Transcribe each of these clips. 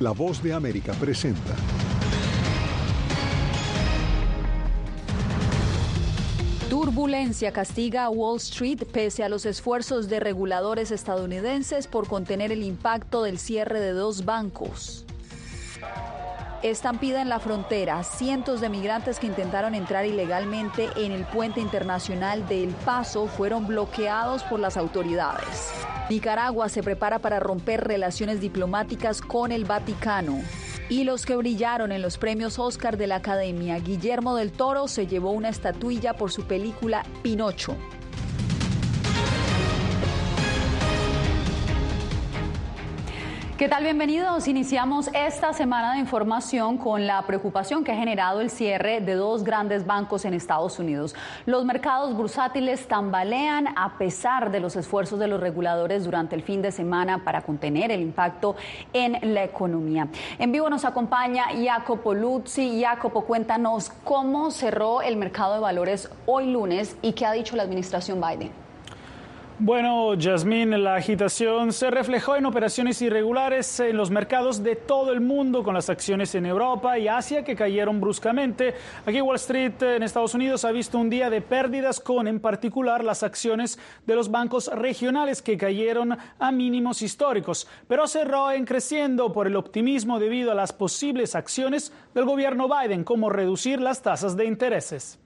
La voz de América presenta. Turbulencia castiga a Wall Street pese a los esfuerzos de reguladores estadounidenses por contener el impacto del cierre de dos bancos. Estampida en la frontera. Cientos de migrantes que intentaron entrar ilegalmente en el puente internacional de El Paso fueron bloqueados por las autoridades. Nicaragua se prepara para romper relaciones diplomáticas con el Vaticano. Y los que brillaron en los premios Oscar de la Academia, Guillermo del Toro se llevó una estatuilla por su película Pinocho. ¿Qué tal? Bienvenidos. Iniciamos esta semana de información con la preocupación que ha generado el cierre de dos grandes bancos en Estados Unidos. Los mercados bursátiles tambalean a pesar de los esfuerzos de los reguladores durante el fin de semana para contener el impacto en la economía. En vivo nos acompaña Jacopo Luzzi. Jacopo, cuéntanos cómo cerró el mercado de valores hoy lunes y qué ha dicho la administración Biden. Bueno, Yasmín, la agitación se reflejó en operaciones irregulares en los mercados de todo el mundo, con las acciones en Europa y Asia que cayeron bruscamente. Aquí Wall Street en Estados Unidos ha visto un día de pérdidas con, en particular, las acciones de los bancos regionales que cayeron a mínimos históricos, pero cerró en creciendo por el optimismo debido a las posibles acciones del gobierno Biden, como reducir las tasas de intereses.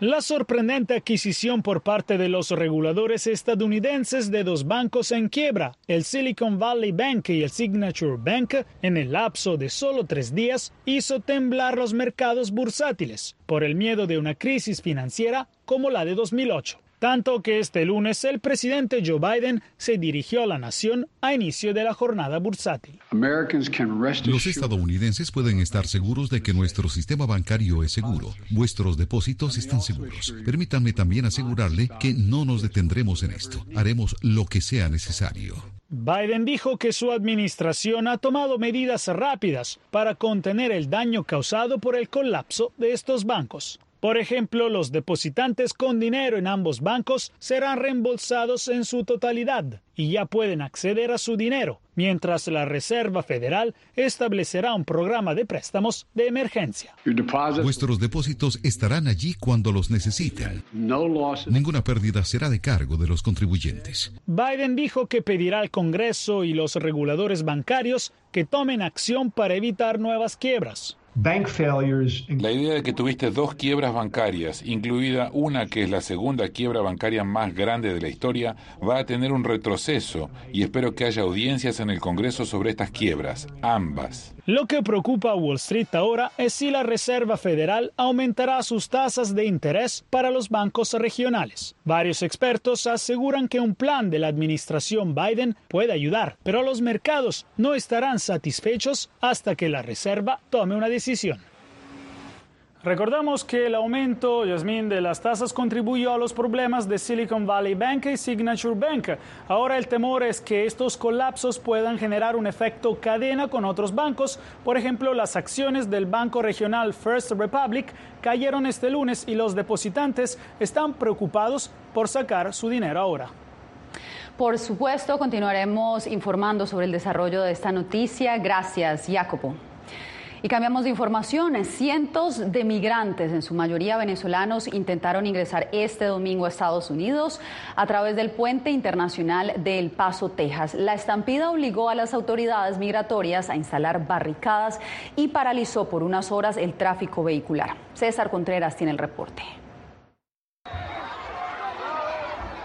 La sorprendente adquisición por parte de los reguladores estadounidenses de dos bancos en quiebra, el Silicon Valley Bank y el Signature Bank, en el lapso de solo tres días, hizo temblar los mercados bursátiles por el miedo de una crisis financiera como la de 2008. Tanto que este lunes el presidente Joe Biden se dirigió a la nación a inicio de la jornada bursátil. Los estadounidenses pueden estar seguros de que nuestro sistema bancario es seguro. Vuestros depósitos están seguros. Permítanme también asegurarle que no nos detendremos en esto. Haremos lo que sea necesario. Biden dijo que su administración ha tomado medidas rápidas para contener el daño causado por el colapso de estos bancos. Por ejemplo, los depositantes con dinero en ambos bancos serán reembolsados en su totalidad y ya pueden acceder a su dinero, mientras la Reserva Federal establecerá un programa de préstamos de emergencia. Vuestros depósitos estarán allí cuando los necesiten. Ninguna pérdida será de cargo de los contribuyentes. Biden dijo que pedirá al Congreso y los reguladores bancarios que tomen acción para evitar nuevas quiebras. La idea de que tuviste dos quiebras bancarias, incluida una que es la segunda quiebra bancaria más grande de la historia, va a tener un retroceso y espero que haya audiencias en el Congreso sobre estas quiebras, ambas. Lo que preocupa a Wall Street ahora es si la Reserva Federal aumentará sus tasas de interés para los bancos regionales. Varios expertos aseguran que un plan de la administración Biden puede ayudar, pero los mercados no estarán satisfechos hasta que la Reserva tome una decisión. Recordamos que el aumento, Yasmín, de las tasas contribuyó a los problemas de Silicon Valley Bank y Signature Bank. Ahora el temor es que estos colapsos puedan generar un efecto cadena con otros bancos. Por ejemplo, las acciones del banco regional First Republic cayeron este lunes y los depositantes están preocupados por sacar su dinero ahora. Por supuesto, continuaremos informando sobre el desarrollo de esta noticia. Gracias, Jacopo. Y cambiamos de información. Cientos de migrantes, en su mayoría venezolanos, intentaron ingresar este domingo a Estados Unidos a través del puente internacional de El Paso, Texas. La estampida obligó a las autoridades migratorias a instalar barricadas y paralizó por unas horas el tráfico vehicular. César Contreras tiene el reporte.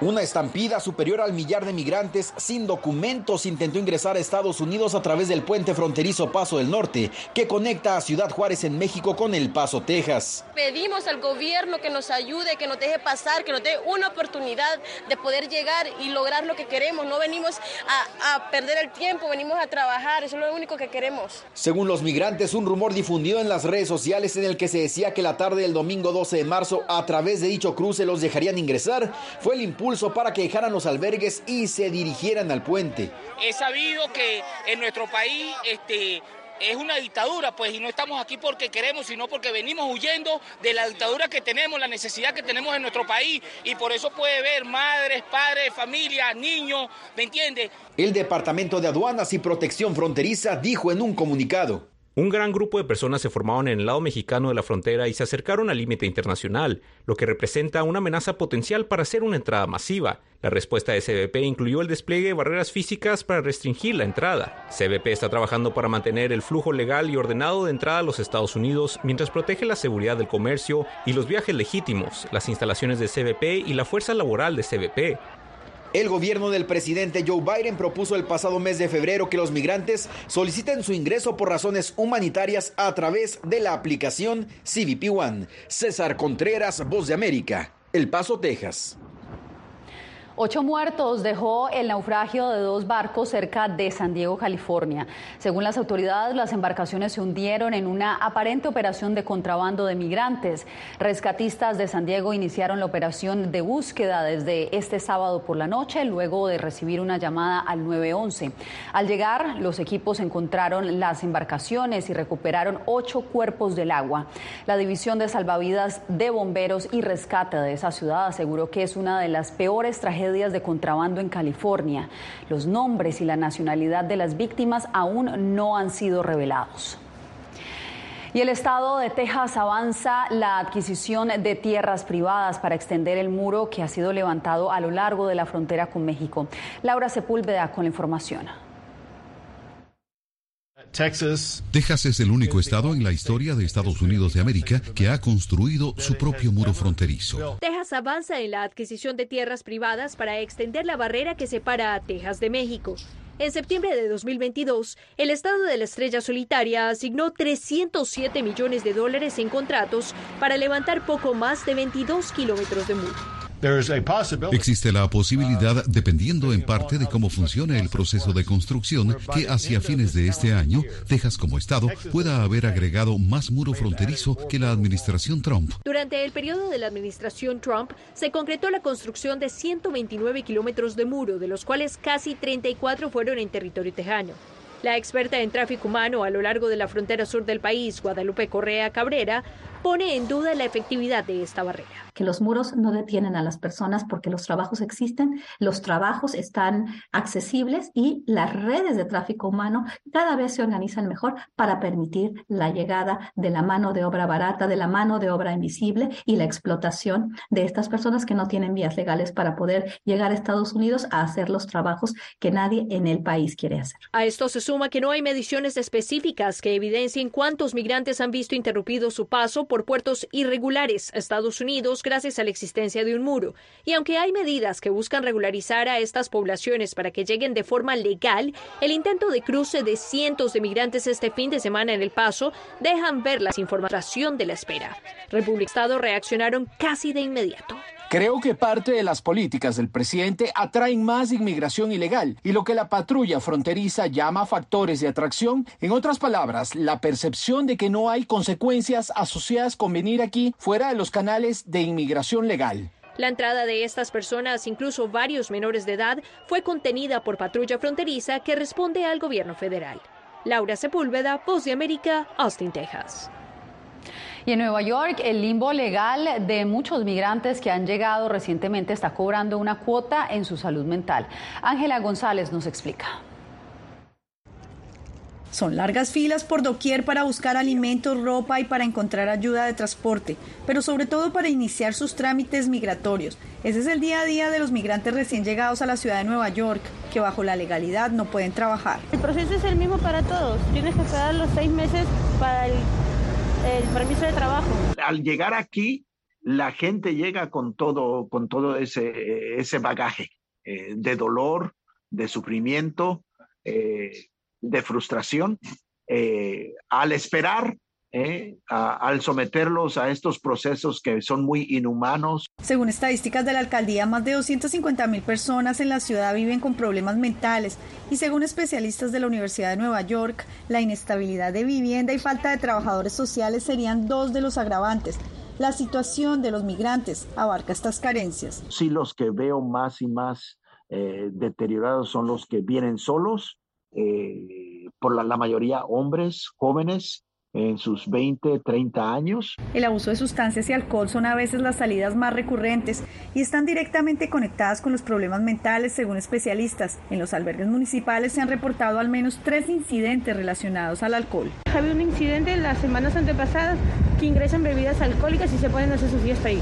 Una estampida superior al millar de migrantes sin documentos intentó ingresar a Estados Unidos a través del puente fronterizo Paso del Norte, que conecta a Ciudad Juárez en México con El Paso, Texas. Pedimos al gobierno que nos ayude, que nos deje pasar, que nos dé una oportunidad de poder llegar y lograr lo que queremos. No venimos a, a perder el tiempo, venimos a trabajar, eso es lo único que queremos. Según los migrantes, un rumor difundido en las redes sociales en el que se decía que la tarde del domingo 12 de marzo, a través de dicho cruce, los dejarían ingresar, fue el impulso para que dejaran los albergues y se dirigieran al puente. He sabido que en nuestro país este, es una dictadura, pues, y no estamos aquí porque queremos, sino porque venimos huyendo de la dictadura que tenemos, la necesidad que tenemos en nuestro país, y por eso puede ver madres, padres, familias, niños, ¿me entiende? El Departamento de Aduanas y Protección Fronteriza dijo en un comunicado. Un gran grupo de personas se formaron en el lado mexicano de la frontera y se acercaron al límite internacional, lo que representa una amenaza potencial para hacer una entrada masiva. La respuesta de CBP incluyó el despliegue de barreras físicas para restringir la entrada. CBP está trabajando para mantener el flujo legal y ordenado de entrada a los Estados Unidos mientras protege la seguridad del comercio y los viajes legítimos, las instalaciones de CBP y la fuerza laboral de CBP. El gobierno del presidente Joe Biden propuso el pasado mes de febrero que los migrantes soliciten su ingreso por razones humanitarias a través de la aplicación CBP One. César Contreras, Voz de América, El Paso, Texas. Ocho muertos dejó el naufragio de dos barcos cerca de San Diego, California. Según las autoridades, las embarcaciones se hundieron en una aparente operación de contrabando de migrantes. Rescatistas de San Diego iniciaron la operación de búsqueda desde este sábado por la noche, luego de recibir una llamada al 911. Al llegar, los equipos encontraron las embarcaciones y recuperaron ocho cuerpos del agua. La División de Salvavidas de Bomberos y Rescate de esa ciudad aseguró que es una de las peores tragedias de contrabando en California. Los nombres y la nacionalidad de las víctimas aún no han sido revelados. Y el estado de Texas avanza la adquisición de tierras privadas para extender el muro que ha sido levantado a lo largo de la frontera con México. Laura Sepúlveda con la información. Texas. es el único estado en la historia de Estados Unidos de América que ha construido su propio muro fronterizo. Texas avanza en la adquisición de tierras privadas para extender la barrera que separa a Texas de México. En septiembre de 2022, el estado de la Estrella Solitaria asignó 307 millones de dólares en contratos para levantar poco más de 22 kilómetros de muro. Existe la posibilidad, dependiendo en parte de cómo funciona el proceso de construcción, que hacia fines de este año, Texas como estado pueda haber agregado más muro fronterizo que la administración Trump. Durante el periodo de la administración Trump, se concretó la construcción de 129 kilómetros de muro, de los cuales casi 34 fueron en territorio tejano. La experta en tráfico humano a lo largo de la frontera sur del país, Guadalupe Correa Cabrera, pone en duda la efectividad de esta barrera. Que los muros no detienen a las personas porque los trabajos existen, los trabajos están accesibles y las redes de tráfico humano cada vez se organizan mejor para permitir la llegada de la mano de obra barata, de la mano de obra invisible y la explotación de estas personas que no tienen vías legales para poder llegar a Estados Unidos a hacer los trabajos que nadie en el país quiere hacer. A esto se suma que no hay mediciones específicas que evidencien cuántos migrantes han visto interrumpido su paso por puertos irregulares a Estados Unidos gracias a la existencia de un muro. Y aunque hay medidas que buscan regularizar a estas poblaciones para que lleguen de forma legal, el intento de cruce de cientos de migrantes este fin de semana en El Paso dejan ver la información de la espera. República y Estado reaccionaron casi de inmediato. Creo que parte de las políticas del presidente atraen más inmigración ilegal y lo que la patrulla fronteriza llama factores de atracción, en otras palabras, la percepción de que no hay consecuencias asociadas con venir aquí fuera de los canales de inmigración legal. La entrada de estas personas, incluso varios menores de edad, fue contenida por patrulla fronteriza que responde al gobierno federal. Laura Sepúlveda, Voz de América, Austin, Texas. Y en Nueva York, el limbo legal de muchos migrantes que han llegado recientemente está cobrando una cuota en su salud mental. Ángela González nos explica. Son largas filas por doquier para buscar alimentos, ropa y para encontrar ayuda de transporte, pero sobre todo para iniciar sus trámites migratorios. Ese es el día a día de los migrantes recién llegados a la ciudad de Nueva York, que bajo la legalidad no pueden trabajar. El proceso es el mismo para todos. Tienes que esperar los seis meses para el el permiso de trabajo. Al llegar aquí, la gente llega con todo, con todo ese, ese bagaje eh, de dolor, de sufrimiento, eh, de frustración. Eh, al esperar ¿eh? al someterlos a estos procesos que son muy inhumanos. Según estadísticas de la alcaldía, más de 250 mil personas en la ciudad viven con problemas mentales y según especialistas de la Universidad de Nueva York, la inestabilidad de vivienda y falta de trabajadores sociales serían dos de los agravantes. La situación de los migrantes abarca estas carencias. Sí, los que veo más y más eh, deteriorados son los que vienen solos, eh, por la, la mayoría hombres jóvenes en sus 20, 30 años. El abuso de sustancias y alcohol son a veces las salidas más recurrentes y están directamente conectadas con los problemas mentales, según especialistas. En los albergues municipales se han reportado al menos tres incidentes relacionados al alcohol. Había un incidente las semanas antepasadas que ingresan bebidas alcohólicas y se pueden hacer su fiesta ahí.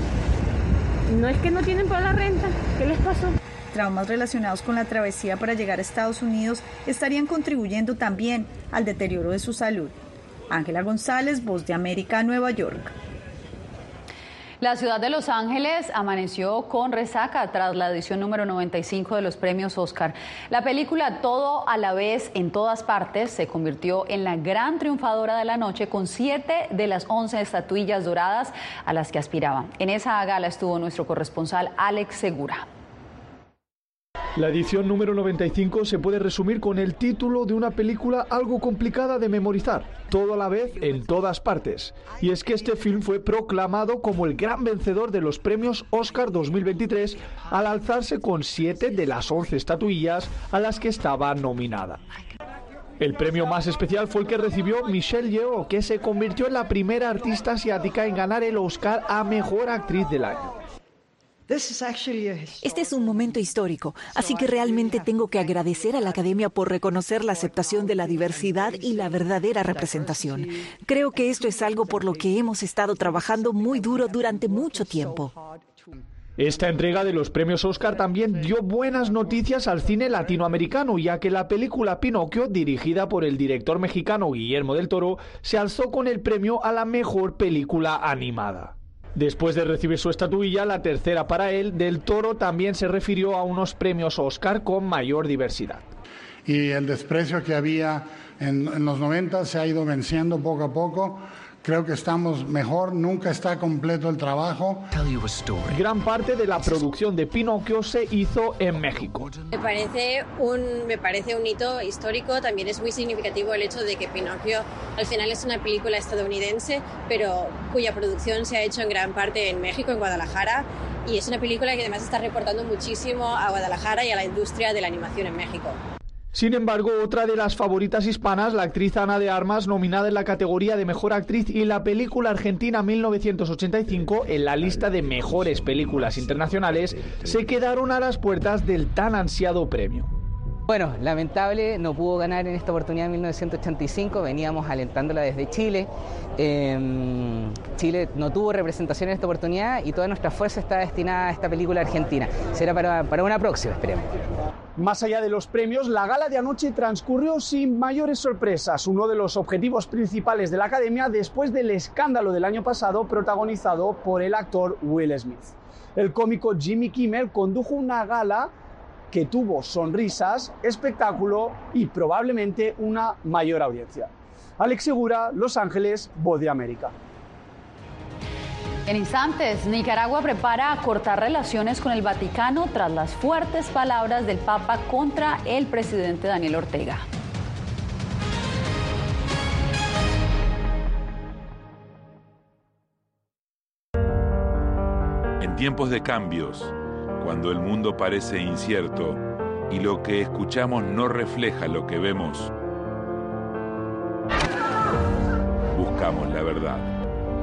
No es que no tienen para la renta, ¿qué les pasó? Traumas relacionados con la travesía para llegar a Estados Unidos estarían contribuyendo también al deterioro de su salud. Ángela González, Voz de América, Nueva York. La ciudad de Los Ángeles amaneció con resaca tras la edición número 95 de los premios Oscar. La película Todo a la vez en todas partes se convirtió en la gran triunfadora de la noche con siete de las once estatuillas doradas a las que aspiraba. En esa gala estuvo nuestro corresponsal Alex Segura. La edición número 95 se puede resumir con el título de una película algo complicada de memorizar, todo a la vez en todas partes. Y es que este film fue proclamado como el gran vencedor de los premios Oscar 2023 al alzarse con siete de las 11 estatuillas a las que estaba nominada. El premio más especial fue el que recibió Michelle Yeoh, que se convirtió en la primera artista asiática en ganar el Oscar a Mejor Actriz del Año. Este es un momento histórico, así que realmente tengo que agradecer a la Academia por reconocer la aceptación de la diversidad y la verdadera representación. Creo que esto es algo por lo que hemos estado trabajando muy duro durante mucho tiempo. Esta entrega de los premios Oscar también dio buenas noticias al cine latinoamericano, ya que la película Pinocchio, dirigida por el director mexicano Guillermo del Toro, se alzó con el premio a la mejor película animada. Después de recibir su estatuilla, la tercera para él, Del Toro también se refirió a unos premios Oscar con mayor diversidad. Y el desprecio que había en, en los 90 se ha ido venciendo poco a poco. Creo que estamos mejor, nunca está completo el trabajo. Gran parte de la producción de Pinocchio se hizo en México. Me parece, un, me parece un hito histórico, también es muy significativo el hecho de que Pinocchio al final es una película estadounidense, pero cuya producción se ha hecho en gran parte en México, en Guadalajara, y es una película que además está reportando muchísimo a Guadalajara y a la industria de la animación en México. Sin embargo, otra de las favoritas hispanas, la actriz Ana de Armas, nominada en la categoría de Mejor Actriz y la película argentina 1985 en la lista de mejores películas internacionales, se quedaron a las puertas del tan ansiado premio. Bueno, lamentable, no pudo ganar en esta oportunidad en 1985, veníamos alentándola desde Chile. Eh, Chile no tuvo representación en esta oportunidad y toda nuestra fuerza está destinada a esta película argentina. Será para, para una próxima, esperemos. Más allá de los premios, la gala de anoche transcurrió sin mayores sorpresas, uno de los objetivos principales de la Academia después del escándalo del año pasado protagonizado por el actor Will Smith. El cómico Jimmy Kimmel condujo una gala que tuvo sonrisas, espectáculo y probablemente una mayor audiencia. Alex Segura, Los Ángeles, Voz de América. En instantes, Nicaragua prepara cortar relaciones con el Vaticano tras las fuertes palabras del Papa contra el presidente Daniel Ortega. En tiempos de cambios, cuando el mundo parece incierto y lo que escuchamos no refleja lo que vemos, buscamos la verdad.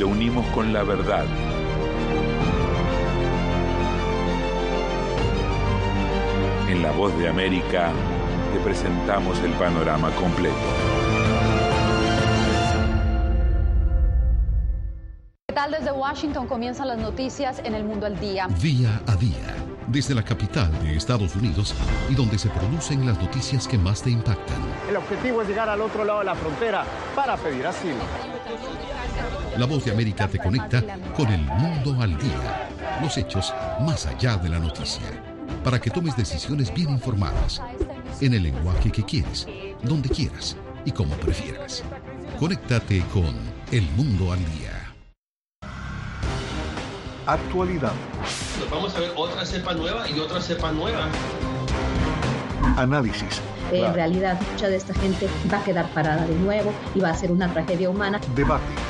lo unimos con la verdad. En La Voz de América te presentamos el panorama completo. ¿Qué tal desde Washington comienzan las noticias en el mundo al día? Día a día, desde la capital de Estados Unidos y donde se producen las noticias que más te impactan. El objetivo es llegar al otro lado de la frontera para pedir asilo. La voz de América te conecta con el mundo al día, los hechos más allá de la noticia, para que tomes decisiones bien informadas, en el lenguaje que quieres, donde quieras y como prefieras. Conéctate con El Mundo al Día. Actualidad. vamos a ver otra cepa nueva y otra cepa nueva. Análisis. En realidad, mucha de esta gente va a quedar parada de nuevo y va a ser una tragedia humana. Debate.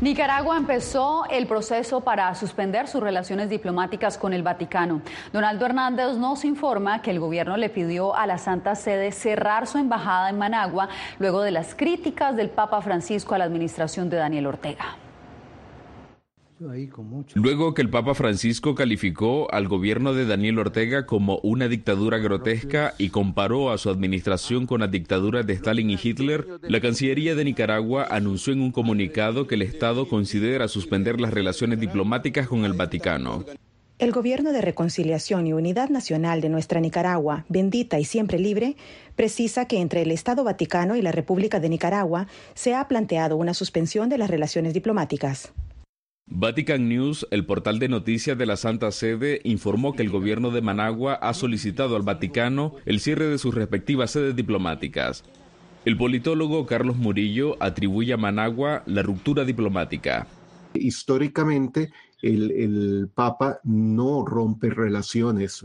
Nicaragua empezó el proceso para suspender sus relaciones diplomáticas con el Vaticano. Donaldo Hernández nos informa que el gobierno le pidió a la Santa Sede cerrar su embajada en Managua luego de las críticas del Papa Francisco a la administración de Daniel Ortega. Luego que el Papa Francisco calificó al gobierno de Daniel Ortega como una dictadura grotesca y comparó a su administración con la dictadura de Stalin y Hitler, la Cancillería de Nicaragua anunció en un comunicado que el Estado considera suspender las relaciones diplomáticas con el Vaticano. El Gobierno de Reconciliación y Unidad Nacional de nuestra Nicaragua, bendita y siempre libre, precisa que entre el Estado Vaticano y la República de Nicaragua se ha planteado una suspensión de las relaciones diplomáticas. Vatican News, el portal de noticias de la Santa Sede, informó que el gobierno de Managua ha solicitado al Vaticano el cierre de sus respectivas sedes diplomáticas. El politólogo Carlos Murillo atribuye a Managua la ruptura diplomática. Históricamente, el, Papa no rompe relaciones,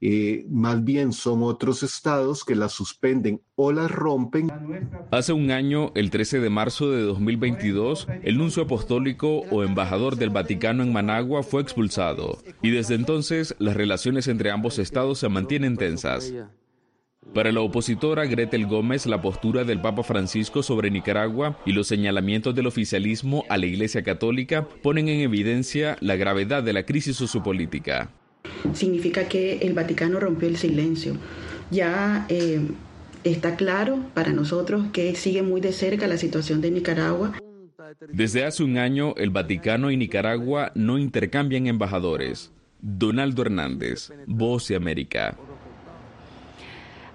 eh, más bien son otros estados que las suspenden o las rompen. Hace un año, el 13 de marzo de 2022, el nuncio apostólico o embajador del Vaticano en Managua fue expulsado y desde entonces las relaciones entre ambos estados se mantienen tensas. Para la opositora Gretel Gómez, la postura del Papa Francisco sobre Nicaragua y los señalamientos del oficialismo a la Iglesia Católica ponen en evidencia la gravedad de la crisis sociopolítica. Significa que el Vaticano rompió el silencio. Ya eh, está claro para nosotros que sigue muy de cerca la situación de Nicaragua. Desde hace un año, el Vaticano y Nicaragua no intercambian embajadores. Donaldo Hernández, Voz de América.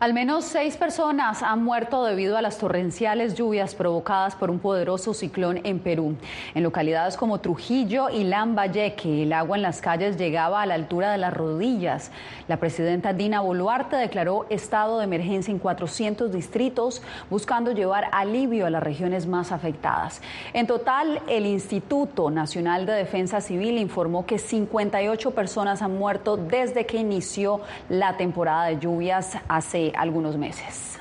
Al menos seis personas han muerto debido a las torrenciales lluvias provocadas por un poderoso ciclón en Perú. En localidades como Trujillo y Lambayeque, el agua en las calles llegaba a la altura de las rodillas. La presidenta Dina Boluarte declaró estado de emergencia en 400 distritos, buscando llevar alivio a las regiones más afectadas. En total, el Instituto Nacional de Defensa Civil informó que 58 personas han muerto desde que inició la temporada de lluvias hace algunos meses.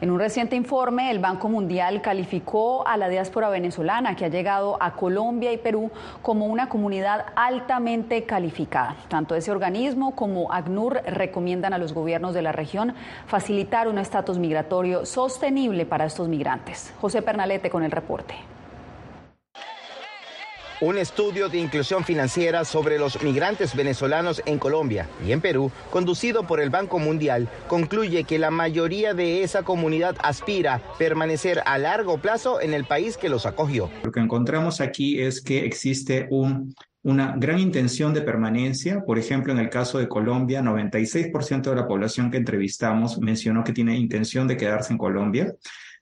En un reciente informe, el Banco Mundial calificó a la diáspora venezolana que ha llegado a Colombia y Perú como una comunidad altamente calificada. Tanto ese organismo como ACNUR recomiendan a los gobiernos de la región facilitar un estatus migratorio sostenible para estos migrantes. José Pernalete con el reporte. Un estudio de inclusión financiera sobre los migrantes venezolanos en Colombia y en Perú, conducido por el Banco Mundial, concluye que la mayoría de esa comunidad aspira permanecer a largo plazo en el país que los acogió. Lo que encontramos aquí es que existe una gran intención de permanencia. Por ejemplo, en el caso de Colombia, 96% de la población que entrevistamos mencionó que tiene intención de quedarse en Colombia.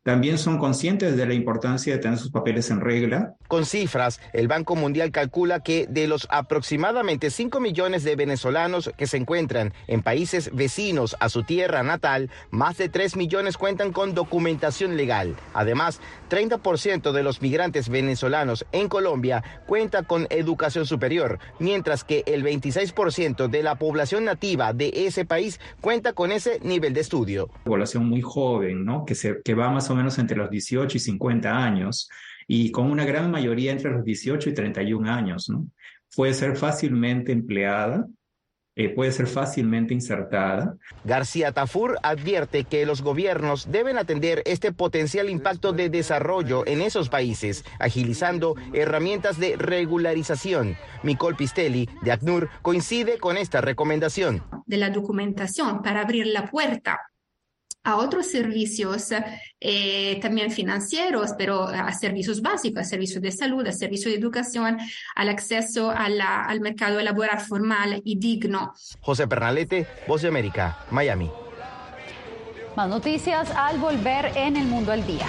También son conscientes de la importancia de tener sus papeles en regla. Con cifras, el Banco Mundial calcula que de los aproximadamente 5 millones de venezolanos que se encuentran en países vecinos a su tierra natal, más de 3 millones cuentan con documentación legal. Además, 30% de los migrantes venezolanos en Colombia cuenta con educación superior, mientras que el 26% de la población nativa de ese país cuenta con ese nivel de estudio. Población muy joven, ¿no? Que, se, que va más o menos entre los 18 y 50 años y con una gran mayoría entre los 18 y 31 años. ¿no? Puede ser fácilmente empleada, eh, puede ser fácilmente insertada. García Tafur advierte que los gobiernos deben atender este potencial impacto de desarrollo en esos países, agilizando herramientas de regularización. Micol Pistelli, de ACNUR, coincide con esta recomendación. De la documentación para abrir la puerta a otros servicios eh, también financieros, pero a servicios básicos, a servicios de salud, a servicios de educación, al acceso al mercado laboral formal y digno. José Pernalete, Voz de América, Miami. Más noticias al volver en el mundo al día.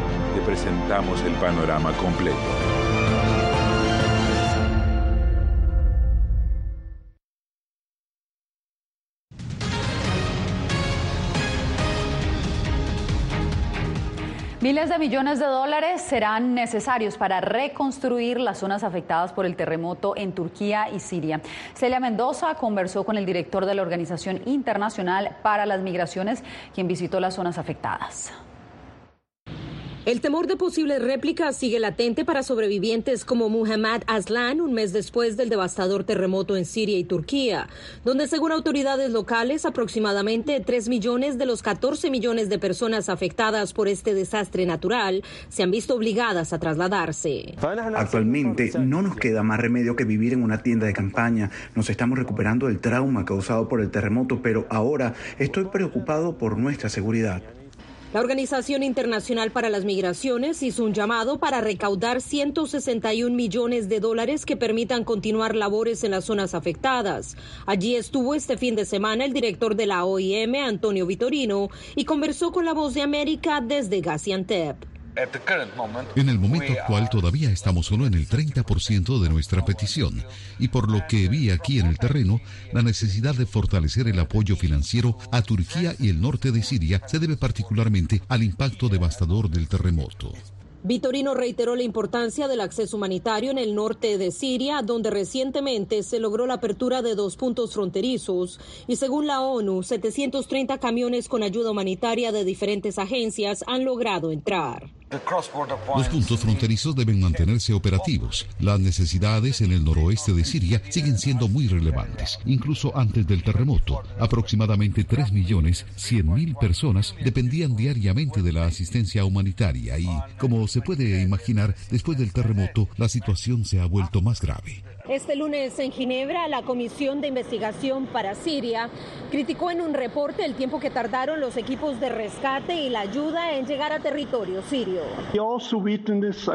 te presentamos el panorama completo. Miles de millones de dólares serán necesarios para reconstruir las zonas afectadas por el terremoto en Turquía y Siria. Celia Mendoza conversó con el director de la Organización Internacional para las Migraciones, quien visitó las zonas afectadas. El temor de posibles réplicas sigue latente para sobrevivientes como Muhammad Aslan un mes después del devastador terremoto en Siria y Turquía, donde según autoridades locales aproximadamente 3 millones de los 14 millones de personas afectadas por este desastre natural se han visto obligadas a trasladarse. Actualmente no nos queda más remedio que vivir en una tienda de campaña. Nos estamos recuperando del trauma causado por el terremoto, pero ahora estoy preocupado por nuestra seguridad. La Organización Internacional para las Migraciones hizo un llamado para recaudar 161 millones de dólares que permitan continuar labores en las zonas afectadas. Allí estuvo este fin de semana el director de la OIM, Antonio Vitorino, y conversó con la voz de América desde Gaziantep. En el momento actual todavía estamos solo en el 30% de nuestra petición y por lo que vi aquí en el terreno, la necesidad de fortalecer el apoyo financiero a Turquía y el norte de Siria se debe particularmente al impacto devastador del terremoto. Vitorino reiteró la importancia del acceso humanitario en el norte de Siria, donde recientemente se logró la apertura de dos puntos fronterizos y según la ONU, 730 camiones con ayuda humanitaria de diferentes agencias han logrado entrar. Los puntos fronterizos deben mantenerse operativos. Las necesidades en el noroeste de Siria siguen siendo muy relevantes. Incluso antes del terremoto, aproximadamente 3.100.000 personas dependían diariamente de la asistencia humanitaria y, como se puede imaginar, después del terremoto la situación se ha vuelto más grave. Este lunes en Ginebra, la Comisión de Investigación para Siria criticó en un reporte el tiempo que tardaron los equipos de rescate y la ayuda en llegar a territorio sirio.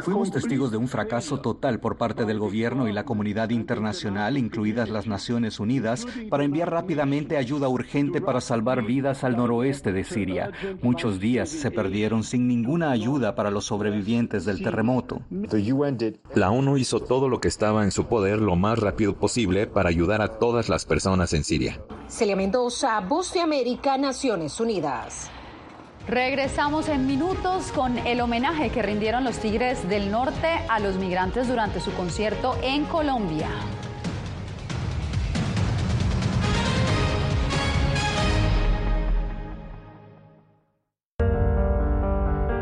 Fuimos testigos de un fracaso total por parte del gobierno y la comunidad internacional, incluidas las Naciones Unidas, para enviar rápidamente ayuda urgente para salvar vidas al noroeste de Siria. Muchos días se perdieron sin ninguna ayuda para los sobrevivientes del terremoto. La ONU hizo todo lo que estaba en su poder lo más rápido posible para ayudar a todas las personas en Siria. Celia Mendoza, Voz de América, Naciones Unidas. Regresamos en minutos con el homenaje que rindieron los Tigres del Norte a los migrantes durante su concierto en Colombia.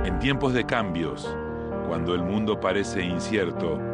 En tiempos de cambios, cuando el mundo parece incierto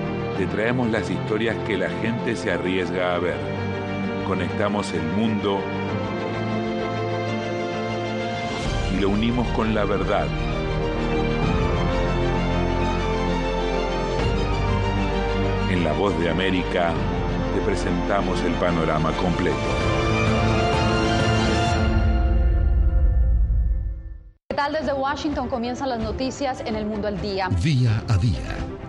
te traemos las historias que la gente se arriesga a ver. Conectamos el mundo lo unimos con la verdad. En La Voz de América te presentamos el panorama completo. ¿Qué tal desde Washington comienzan las noticias en el mundo al día? Día a día,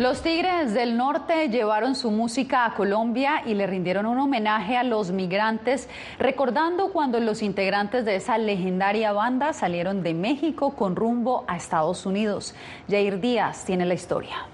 Los Tigres del Norte llevaron su música a Colombia y le rindieron un homenaje a los migrantes, recordando cuando los integrantes de esa legendaria banda salieron de México con rumbo a Estados Unidos. Jair Díaz tiene la historia.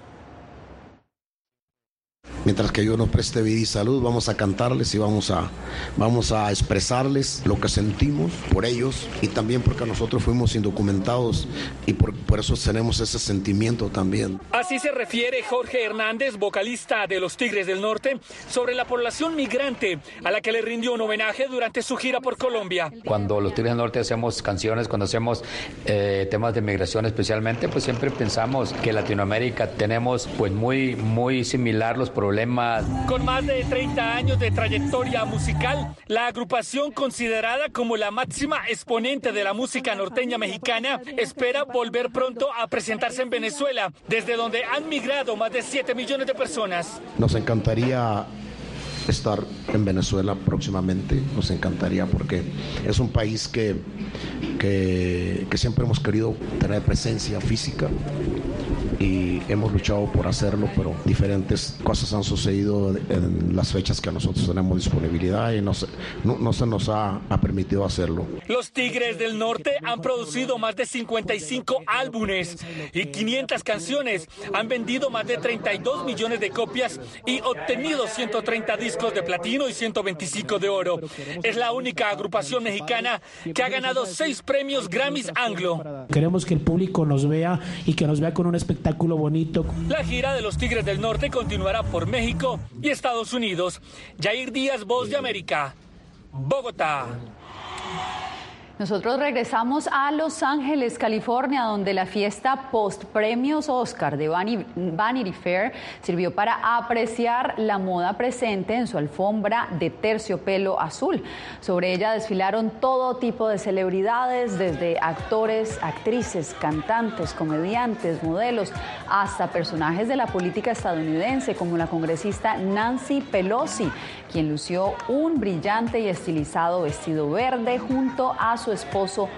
Mientras que yo nos preste vida y salud, vamos a cantarles y vamos a, vamos a expresarles lo que sentimos por ellos y también porque nosotros fuimos indocumentados y por, por eso tenemos ese sentimiento también. Así se refiere Jorge Hernández, vocalista de los Tigres del Norte, sobre la población migrante a la que le rindió un homenaje durante su gira por Colombia. Cuando los Tigres del Norte hacemos canciones, cuando hacemos eh, temas de migración especialmente, pues siempre pensamos que Latinoamérica tenemos pues muy, muy similar los problemas. Con más de 30 años de trayectoria musical, la agrupación considerada como la máxima exponente de la música norteña mexicana espera volver pronto a presentarse en Venezuela, desde donde han migrado más de 7 millones de personas. Nos encantaría estar en Venezuela próximamente, nos encantaría porque es un país que, que, que siempre hemos querido tener presencia física y hemos luchado por hacerlo, pero diferentes cosas han sucedido en las fechas que nosotros tenemos disponibilidad y no se, no, no se nos ha, ha, permitido hacerlo. Los Tigres del Norte han producido más de 55 álbumes y 500 canciones, han vendido más de 32 millones de copias y obtenido 130 discos de platino y 125 de oro. Es la única agrupación mexicana que ha ganado seis premios Grammys Anglo. Queremos que el público nos vea y que nos vea con un espectáculo La gira de los Tigres del Norte continuará por México y Estados Unidos. Jair Díaz, Voz de América, Bogotá. Nosotros regresamos a Los Ángeles, California, donde la fiesta post premios Oscar de Vanity Fair sirvió para apreciar la moda presente en su alfombra de terciopelo azul. Sobre ella desfilaron todo tipo de celebridades, desde actores, actrices, cantantes, comediantes, modelos, hasta personajes de la política estadounidense, como la congresista Nancy Pelosi, quien lució un brillante y estilizado vestido verde junto a su esposo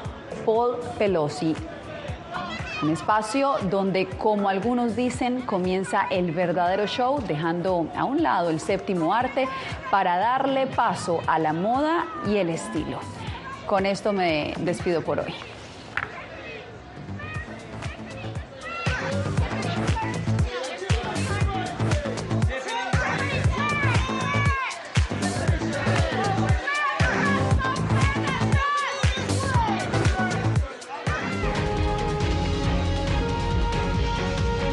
Paul Pelosi. Un espacio donde, como algunos dicen, comienza el verdadero show, dejando a un lado el séptimo arte para darle paso a la moda y el estilo. Con esto me despido por hoy.